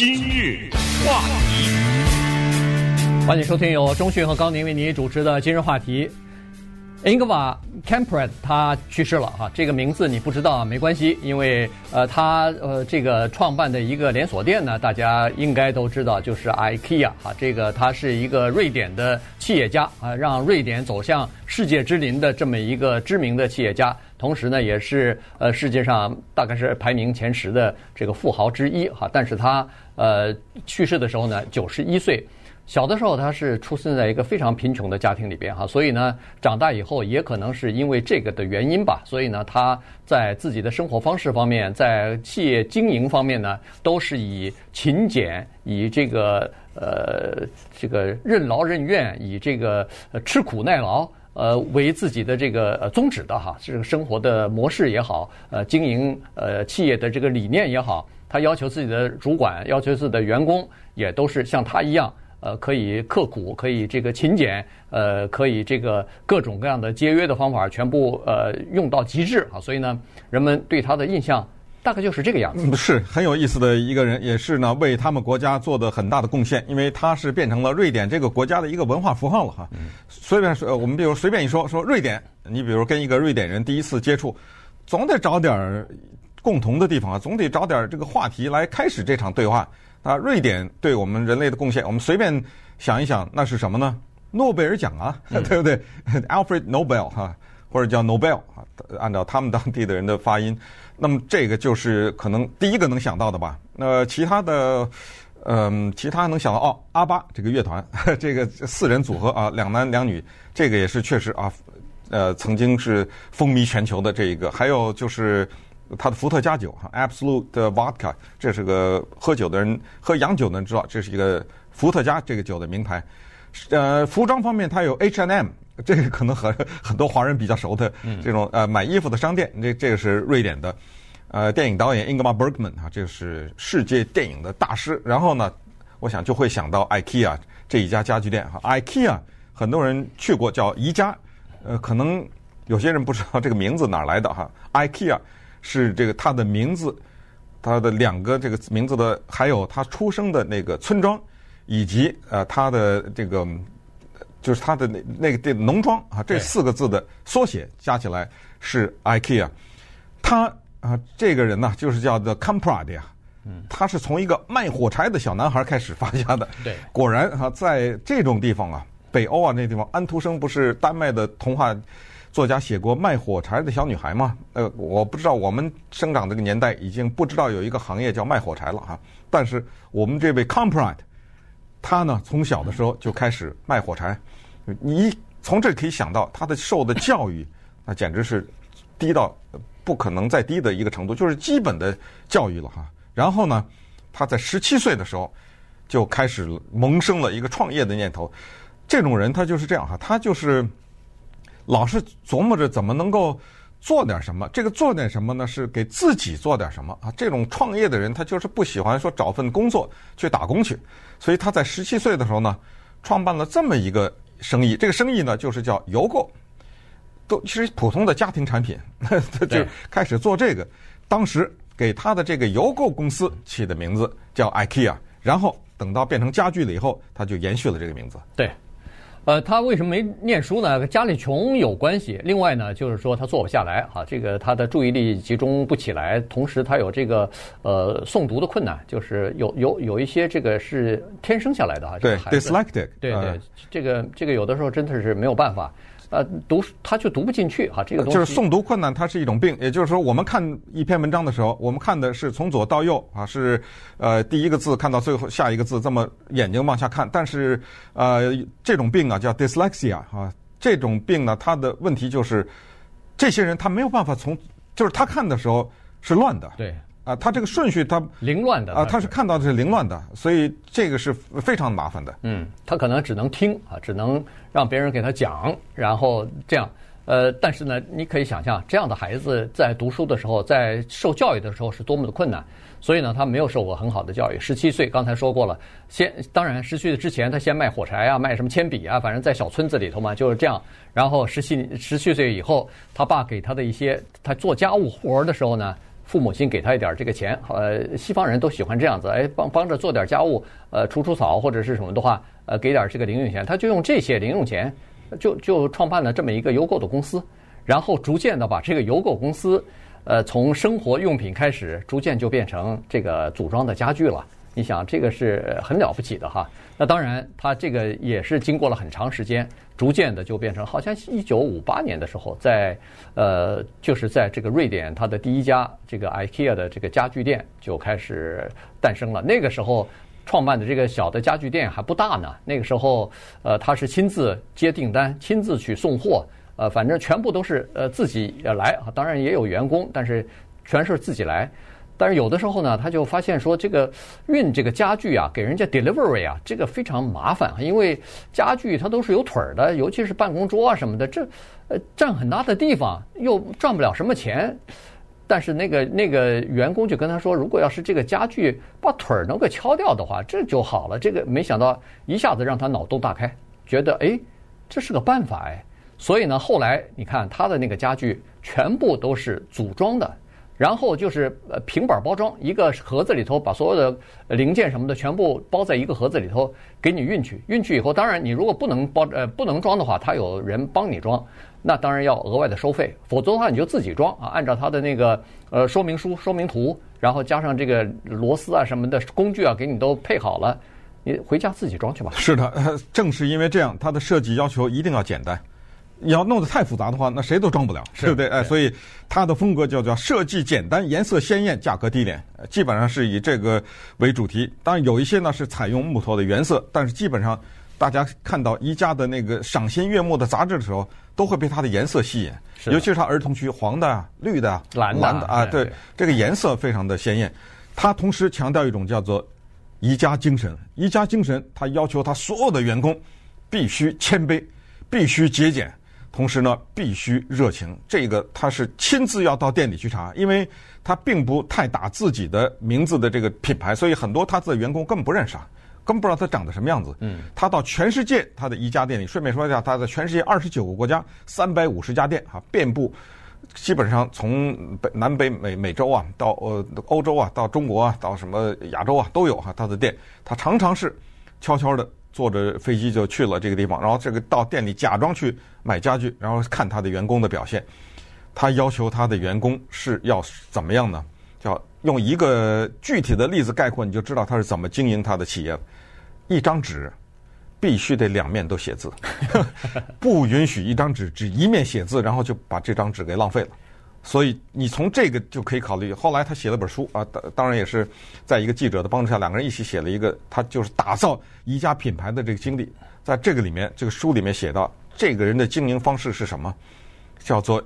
今日话题，欢迎收听由中讯和高宁为您主持的今日话题。英格瓦 Kamprad 他去世了哈，这个名字你不知道没关系，因为呃他呃这个创办的一个连锁店呢，大家应该都知道，就是 IKEA 哈，这个他是一个瑞典的企业家啊，让瑞典走向世界之林的这么一个知名的企业家，同时呢也是呃世界上大概是排名前十的这个富豪之一哈，但是他呃去世的时候呢九十一岁。小的时候，他是出生在一个非常贫穷的家庭里边哈，所以呢，长大以后也可能是是因为这个的原因吧，所以呢，他在自己的生活方式方面，在企业经营方面呢，都是以勤俭、以这个呃这个任劳任怨、以这个吃苦耐劳呃为自己的这个呃宗旨的哈，这个生活的模式也好，呃，经营呃企业的这个理念也好，他要求自己的主管、要求自己的员工也都是像他一样。呃，可以刻苦，可以这个勤俭，呃，可以这个各种各样的节约的方法，全部呃用到极致啊！所以呢，人们对他的印象大概就是这个样子。是很有意思的一个人，也是呢为他们国家做的很大的贡献，因为他是变成了瑞典这个国家的一个文化符号了哈。随便说，我们比如随便一说说瑞典，你比如跟一个瑞典人第一次接触，总得找点共同的地方啊，总得找点这个话题来开始这场对话。啊，瑞典对我们人类的贡献，我们随便想一想，那是什么呢？诺贝尔奖啊，对不对？Alfred Nobel 哈，或者叫 Nobel 啊，按照他们当地的人的发音，那么这个就是可能第一个能想到的吧。那其他的，嗯，其他能想到哦，阿巴这个乐团，这个四人组合啊，两男两女，这个也是确实啊，呃，曾经是风靡全球的这一个。还有就是。他的伏特加酒哈，Absolute Vodka，这是个喝酒的人喝洋酒的人知道，这是一个伏特加这个酒的名牌。呃，服装方面，它有 H&M，这个可能很很多华人比较熟的这种呃买衣服的商店。这这个是瑞典的，呃，电影导演 Ingmar Bergman 啊，这是世界电影的大师。然后呢，我想就会想到 IKEA 这一家家具店哈，IKEA 很多人去过叫宜家，呃，可能有些人不知道这个名字哪来的哈，IKEA。是这个他的名字，他的两个这个名字的，还有他出生的那个村庄，以及呃他的这个就是他的那那个这农庄啊，这四个字的缩写加起来是 IKEA。他啊这个人呢，就是叫做 Kamprad 呀，嗯，他是从一个卖火柴的小男孩开始发家的。对，果然啊，在这种地方啊，北欧啊那地方，安徒生不是丹麦的童话。作家写过卖火柴的小女孩吗？呃，我不知道，我们生长这个年代已经不知道有一个行业叫卖火柴了哈。但是我们这位 Kamprad，他呢从小的时候就开始卖火柴。你从这可以想到他的受的教育，那简直是低到不可能再低的一个程度，就是基本的教育了哈。然后呢，他在十七岁的时候就开始萌生了一个创业的念头。这种人他就是这样哈，他就是。老是琢磨着怎么能够做点什么，这个做点什么呢？是给自己做点什么啊？这种创业的人，他就是不喜欢说找份工作去打工去，所以他在十七岁的时候呢，创办了这么一个生意。这个生意呢，就是叫邮购，都其实普通的家庭产品，他 就开始做这个。当时给他的这个邮购公司起的名字叫 IKEA，然后等到变成家具了以后，他就延续了这个名字。对。呃，他为什么没念书呢？家里穷有关系。另外呢，就是说他坐不下来啊，这个他的注意力集中不起来，同时他有这个呃诵读的困难，就是有有有一些这个是天生下来的啊。对，dyslexic。对对，这个这个有的时候真的是没有办法。呃，读他就读不进去哈，这个东西就是诵读困难，它是一种病。也就是说，我们看一篇文章的时候，我们看的是从左到右啊，是呃第一个字看到最后下一个字，这么眼睛往下看。但是呃这种病啊叫 dyslexia 啊，这种病呢，它的问题就是这些人他没有办法从，就是他看的时候是乱的。对。啊，他这个顺序他凌乱的啊，他是看到的是凌乱的，所以这个是非常麻烦的。嗯，他可能只能听啊，只能让别人给他讲，然后这样。呃，但是呢，你可以想象，这样的孩子在读书的时候，在受教育的时候是多么的困难。所以呢，他没有受过很好的教育。十七岁，刚才说过了，先当然十七岁之前，他先卖火柴啊，卖什么铅笔啊，反正在小村子里头嘛，就是这样。然后十七十七岁以后，他爸给他的一些他做家务活儿的时候呢。父母亲给他一点这个钱，呃，西方人都喜欢这样子，哎，帮帮着做点家务，呃，除除草或者是什么的话，呃，给点这个零用钱，他就用这些零用钱，就就创办了这么一个邮购的公司，然后逐渐的把这个邮购公司，呃，从生活用品开始，逐渐就变成这个组装的家具了。你想，这个是很了不起的哈。那当然，他这个也是经过了很长时间。逐渐的就变成，好像一九五八年的时候，在呃，就是在这个瑞典，它的第一家这个 IKEA 的这个家具店就开始诞生了。那个时候创办的这个小的家具店还不大呢。那个时候，呃，他是亲自接订单，亲自去送货，呃，反正全部都是呃自己来啊。当然也有员工，但是全是自己来。但是有的时候呢，他就发现说，这个运这个家具啊，给人家 delivery 啊，这个非常麻烦，因为家具它都是有腿儿的，尤其是办公桌啊什么的，这呃占很大的地方，又赚不了什么钱。但是那个那个员工就跟他说，如果要是这个家具把腿儿能够敲掉的话，这就好了。这个没想到一下子让他脑洞大开，觉得哎，这是个办法哎。所以呢，后来你看他的那个家具全部都是组装的。然后就是呃平板包装，一个盒子里头把所有的零件什么的全部包在一个盒子里头给你运去。运去以后，当然你如果不能包呃不能装的话，他有人帮你装，那当然要额外的收费。否则的话，你就自己装啊，按照他的那个呃说明书、说明图，然后加上这个螺丝啊什么的工具啊，给你都配好了，你回家自己装去吧。是的，正是因为这样，它的设计要求一定要简单。你要弄得太复杂的话，那谁都装不了，对不对？哎，所以它的风格叫叫设计简单、颜色鲜艳、价格低廉，基本上是以这个为主题。当然有一些呢是采用木头的原色，但是基本上大家看到宜家的那个赏心悦目的杂志的时候，都会被它的颜色吸引，尤其是它儿童区黄的、绿的、蓝的啊，对，这个颜色非常的鲜艳。它同时强调一种叫做宜家精神，宜家精神，它要求它所有的员工必须谦卑，必须节俭。同时呢，必须热情。这个他是亲自要到店里去查，因为他并不太打自己的名字的这个品牌，所以很多他的员工根本不认识啊，根本不知道他长得什么样子。嗯，他到全世界他的一家店里，顺便说一下，他在全世界二十九个国家，三百五十家店啊，遍布，基本上从北南北美美洲啊，到呃欧洲啊，到中国啊，到什么亚洲啊都有哈他的店。他常常是悄悄的。坐着飞机就去了这个地方，然后这个到店里假装去买家具，然后看他的员工的表现。他要求他的员工是要怎么样呢？叫用一个具体的例子概括，你就知道他是怎么经营他的企业。一张纸必须得两面都写字，不允许一张纸只一面写字，然后就把这张纸给浪费了。所以你从这个就可以考虑。后来他写了本书啊，当当然也是在一个记者的帮助下，两个人一起写了一个，他就是打造宜家品牌的这个经历。在这个里面，这个书里面写到，这个人的经营方式是什么？叫做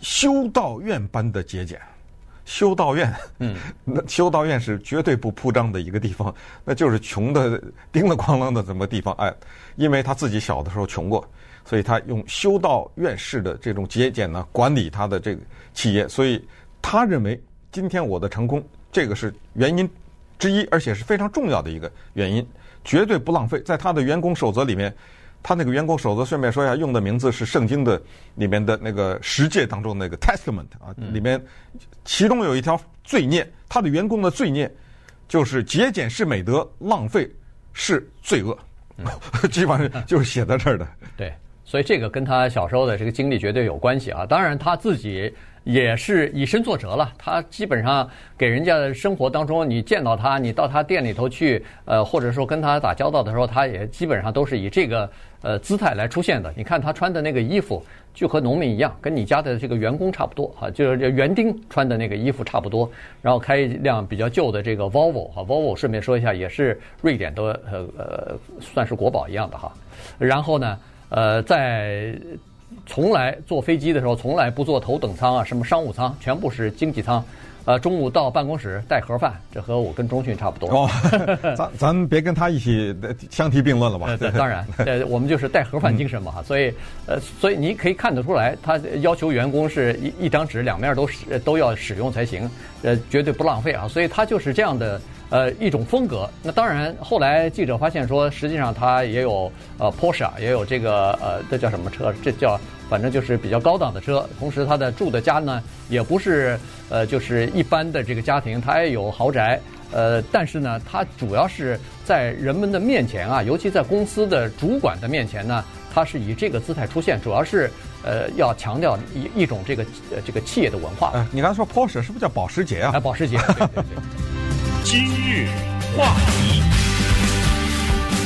修道院般的节俭。修道院，嗯，那修道院是绝对不铺张的一个地方，那就是穷的叮了哐啷的这么地方。哎，因为他自己小的时候穷过。所以他用修道院式的这种节俭呢，管理他的这个企业，所以他认为今天我的成功，这个是原因之一，而且是非常重要的一个原因，绝对不浪费。在他的员工守则里面，他那个员工守则顺便说一下，用的名字是圣经的里面的那个十诫当中那个 Testament 啊，里面其中有一条罪孽，他的员工的罪孽就是节俭是美德，浪费是罪恶，基本上就是写在这儿的。对。所以这个跟他小时候的这个经历绝对有关系啊！当然他自己也是以身作则了。他基本上给人家生活当中，你见到他，你到他店里头去，呃，或者说跟他打交道的时候，他也基本上都是以这个呃姿态来出现的。你看他穿的那个衣服，就和农民一样，跟你家的这个员工差不多哈，就是园丁穿的那个衣服差不多。然后开一辆比较旧的这个 Volvo 哈，Volvo 顺便说一下，也是瑞典的呃呃算是国宝一样的哈。然后呢？呃，在从来坐飞机的时候，从来不坐头等舱啊，什么商务舱，全部是经济舱。呃，中午到办公室带盒饭，这和我跟中迅差不多。哦，咱咱别跟他一起相提并论了吧？呃，当然，呃，我们就是带盒饭精神嘛哈。所以，呃，所以你可以看得出来，他要求员工是一一张纸两面都使都要使用才行，呃，绝对不浪费啊。所以他就是这样的。呃一种风格。那当然，后来记者发现说，实际上它也有呃 Porsche，也有这个呃这叫什么车？这叫反正就是比较高档的车。同时，他的住的家呢，也不是呃就是一般的这个家庭，他也有豪宅。呃，但是呢，他主要是在人们的面前啊，尤其在公司的主管的面前呢，他是以这个姿态出现，主要是呃要强调一一种这个呃这个企业的文化。呃，你刚才说 Porsche 是不是叫保时捷啊？哎，保时捷。对对对。今日话题，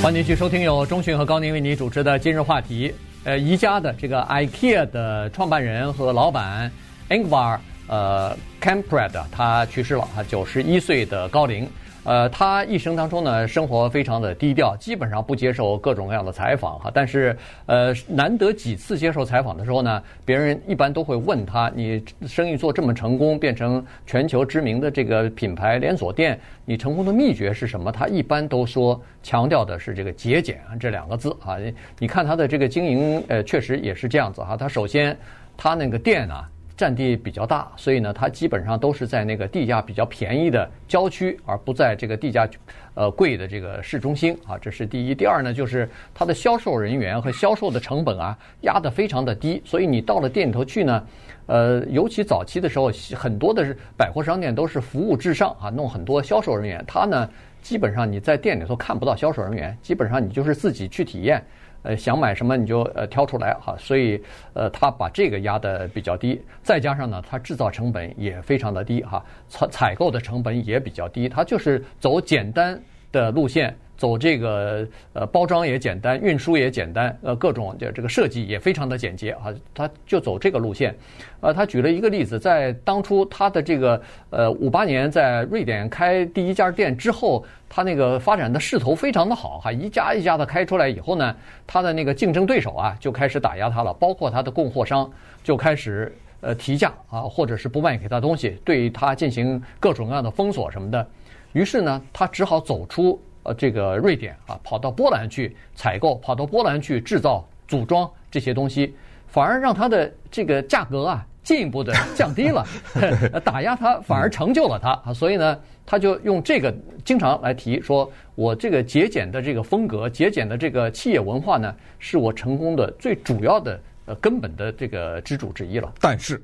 欢迎继续收听由中讯和高宁为你主持的今日话题。呃，宜家的这个 IKEA 的创办人和老板 Ingvar。呃，Kamprad 他去世了，他九十一岁的高龄。呃，他一生当中呢，生活非常的低调，基本上不接受各种各样的采访哈。但是，呃，难得几次接受采访的时候呢，别人一般都会问他：你生意做这么成功，变成全球知名的这个品牌连锁店，你成功的秘诀是什么？他一般都说强调的是这个节俭这两个字啊。你看他的这个经营，呃，确实也是这样子哈。他首先，他那个店啊。占地比较大，所以呢，它基本上都是在那个地价比较便宜的郊区，而不在这个地价呃贵的这个市中心啊。这是第一。第二呢，就是它的销售人员和销售的成本啊压得非常的低，所以你到了店里头去呢，呃，尤其早期的时候，很多的百货商店都是服务至上啊，弄很多销售人员。他呢，基本上你在店里头看不到销售人员，基本上你就是自己去体验。呃，想买什么你就呃挑出来哈，所以呃他把这个压的比较低，再加上呢，他制造成本也非常的低哈，采采购的成本也比较低，他就是走简单的路线。走这个呃包装也简单，运输也简单，呃各种这这个设计也非常的简洁啊，他就走这个路线。呃，他举了一个例子，在当初他的这个呃五八年在瑞典开第一家店之后，他那个发展的势头非常的好哈，一家一家的开出来以后呢，他的那个竞争对手啊就开始打压他了，包括他的供货商就开始呃提价啊，或者是不卖给他东西，对他进行各种各样的封锁什么的。于是呢，他只好走出。呃，这个瑞典啊，跑到波兰去采购，跑到波兰去制造、组装这些东西，反而让它的这个价格啊进一步的降低了，打压它反而成就了它啊。所以呢，他就用这个经常来提说，我这个节俭的这个风格、节俭的这个企业文化呢，是我成功的最主要的呃根本的这个支柱之一了。但是，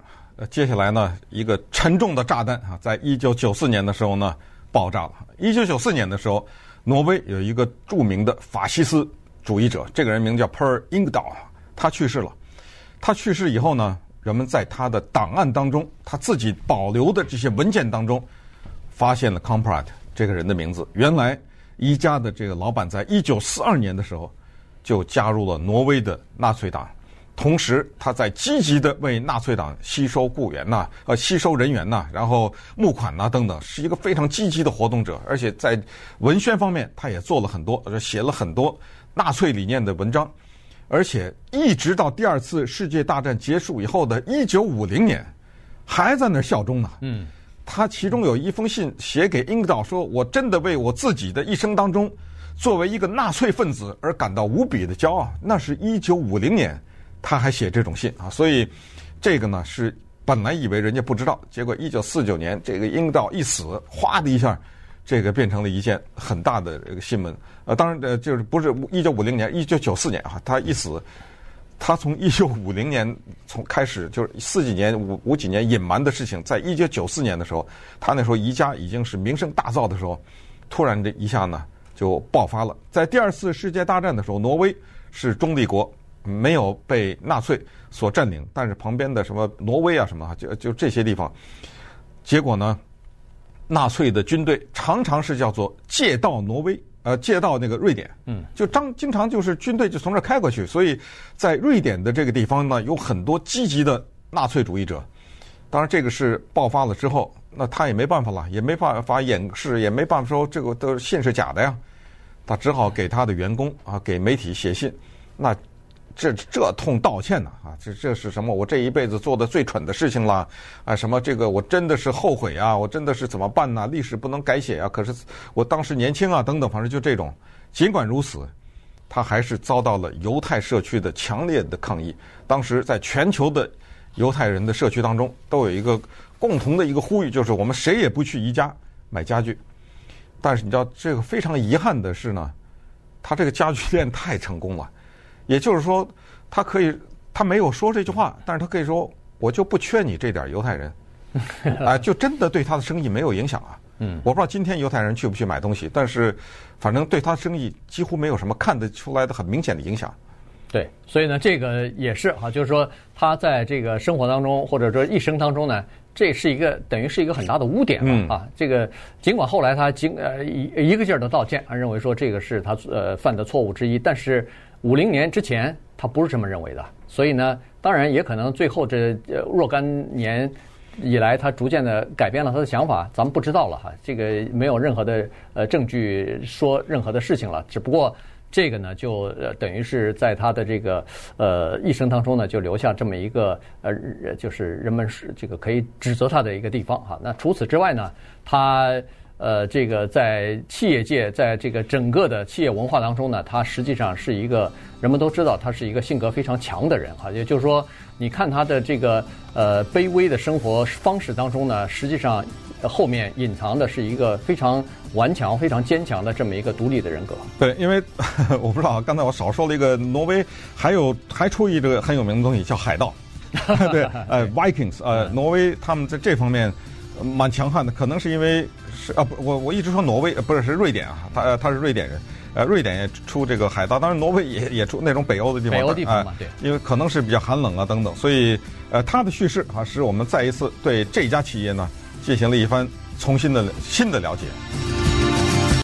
接下来呢，一个沉重的炸弹啊，在一九九四年的时候呢爆炸了。一九九四年的时候。挪威有一个著名的法西斯主义者，这个人名叫 Per i n g d a l 他去世了。他去世以后呢，人们在他的档案当中，他自己保留的这些文件当中，发现了 Kamprad 这个人的名字。原来宜家的这个老板在一九四二年的时候就加入了挪威的纳粹党。同时，他在积极的为纳粹党吸收雇员呐，呃，吸收人员呐，然后募款呐等等，是一个非常积极的活动者。而且在文宣方面，他也做了很多，写了很多纳粹理念的文章。而且一直到第二次世界大战结束以后的一九五零年，还在那儿效忠呢。嗯，他其中有一封信写给英格岛，说我真的为我自己的一生当中，作为一个纳粹分子而感到无比的骄傲。那是一九五零年。他还写这种信啊，所以这个呢是本来以为人家不知道，结果一九四九年这个英道一死，哗的一下，这个变成了一件很大的这个新闻。呃，当然呃就是不是一九五零年，一九九四年啊，他一死，他从一九五零年从开始就是四几年五五几年隐瞒的事情，在一九九四年的时候，他那时候宜家已经是名声大噪的时候，突然这一下呢就爆发了。在第二次世界大战的时候，挪威是中立国。没有被纳粹所占领，但是旁边的什么挪威啊什么，就就这些地方，结果呢，纳粹的军队常常是叫做借道挪威，呃，借道那个瑞典，嗯，就张经常就是军队就从这开过去，所以在瑞典的这个地方呢，有很多积极的纳粹主义者。当然，这个是爆发了之后，那他也没办法了，也没办法掩饰，也没办法说这个的信是假的呀，他只好给他的员工啊，给媒体写信，那。这这通道歉呢啊，这这是什么？我这一辈子做的最蠢的事情了啊！什么这个我真的是后悔啊！我真的是怎么办呢？历史不能改写啊！可是我当时年轻啊，等等，反正就这种。尽管如此，他还是遭到了犹太社区的强烈的抗议。当时在全球的犹太人的社区当中，都有一个共同的一个呼吁，就是我们谁也不去宜家买家具。但是你知道这个非常遗憾的是呢，他这个家具店太成功了，也就是说，他可以他没有说这句话，但是他可以说我就不缺你这点犹太人，啊，就真的对他的生意没有影响啊。嗯，我不知道今天犹太人去不去买东西，但是反正对他的生意几乎没有什么看得出来的很明显的影响。对，所以呢，这个也是啊，就是说他在这个生活当中或者说一生当中呢。这是一个等于是一个很大的污点了啊！这个尽管后来他经呃一一个劲儿的道歉，他认为说这个是他呃犯的错误之一，但是五零年之前他不是这么认为的，所以呢，当然也可能最后这若干年以来，他逐渐的改变了他的想法，咱们不知道了哈。这个没有任何的呃证据说任何的事情了，只不过。这个呢，就呃等于是在他的这个呃一生当中呢，就留下这么一个呃，就是人们是这个可以指责他的一个地方哈。那除此之外呢，他呃这个在企业界，在这个整个的企业文化当中呢，他实际上是一个人们都知道他是一个性格非常强的人哈。也就是说，你看他的这个呃卑微的生活方式当中呢，实际上后面隐藏的是一个非常。顽强、非常坚强的这么一个独立的人格。对，因为我不知道，刚才我少说了一个挪威，还有还出一个很有名的东西叫海盗。对，呃，Vikings，呃，挪威他们在这方面蛮强悍的，可能是因为是啊，不，我我一直说挪威，不是是瑞典啊，他他是瑞典人，呃，瑞典也出这个海盗，当然挪威也 也出那种北欧的地方，北欧地方嘛，对，因为可能是比较寒冷啊等等，所以呃，他的叙事啊，使我们再一次对这家企业呢进行了一番重新的新的了解。